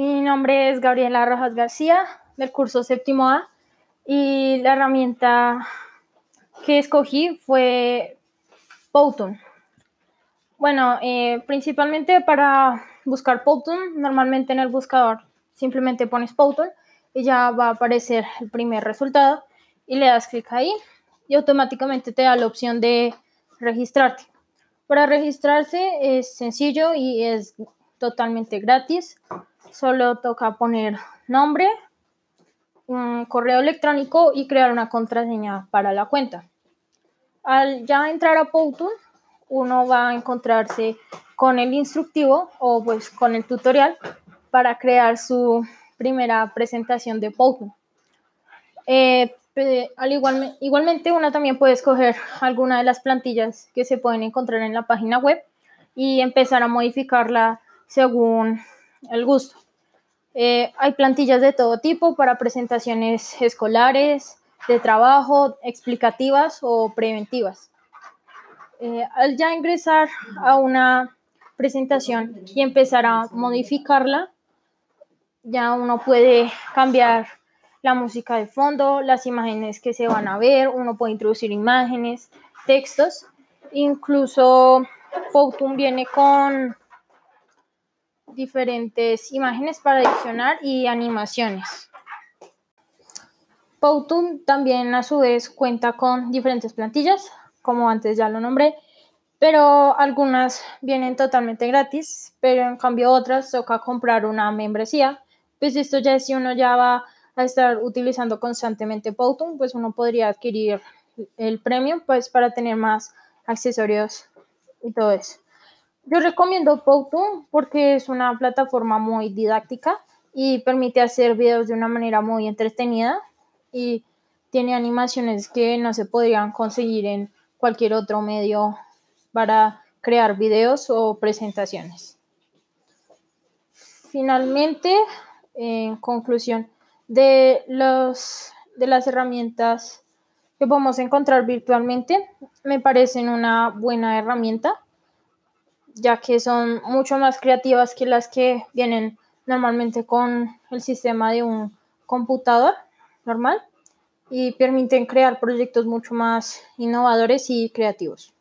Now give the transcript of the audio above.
Mi nombre es Gabriela Rojas García, del curso séptimo A, y la herramienta que escogí fue Powtoon. Bueno, eh, principalmente para buscar Powtoon, normalmente en el buscador simplemente pones Powtoon y ya va a aparecer el primer resultado y le das clic ahí y automáticamente te da la opción de registrarte. Para registrarse es sencillo y es totalmente gratis. Solo toca poner nombre, un correo electrónico y crear una contraseña para la cuenta. Al ya entrar a Powtoon, uno va a encontrarse con el instructivo o pues con el tutorial para crear su primera presentación de Powtoon. Eh, al igual, igualmente uno también puede escoger alguna de las plantillas que se pueden encontrar en la página web y empezar a modificarla según el gusto. Eh, hay plantillas de todo tipo para presentaciones escolares, de trabajo, explicativas o preventivas. Eh, al ya ingresar a una presentación y empezar a modificarla, ya uno puede cambiar la música de fondo, las imágenes que se van a ver, uno puede introducir imágenes, textos, incluso Powtoon viene con diferentes imágenes para adicionar y animaciones. Powtoon también a su vez cuenta con diferentes plantillas, como antes ya lo nombré, pero algunas vienen totalmente gratis, pero en cambio otras toca comprar una membresía. Pues esto ya es si uno ya va a estar utilizando constantemente Powtoon, pues uno podría adquirir el premium pues para tener más accesorios y todo eso. Yo recomiendo Powtoon porque es una plataforma muy didáctica y permite hacer videos de una manera muy entretenida y tiene animaciones que no se podrían conseguir en cualquier otro medio para crear videos o presentaciones. Finalmente, en conclusión, de, los, de las herramientas que podemos encontrar virtualmente, me parecen una buena herramienta, ya que son mucho más creativas que las que vienen normalmente con el sistema de un computador normal y permiten crear proyectos mucho más innovadores y creativos.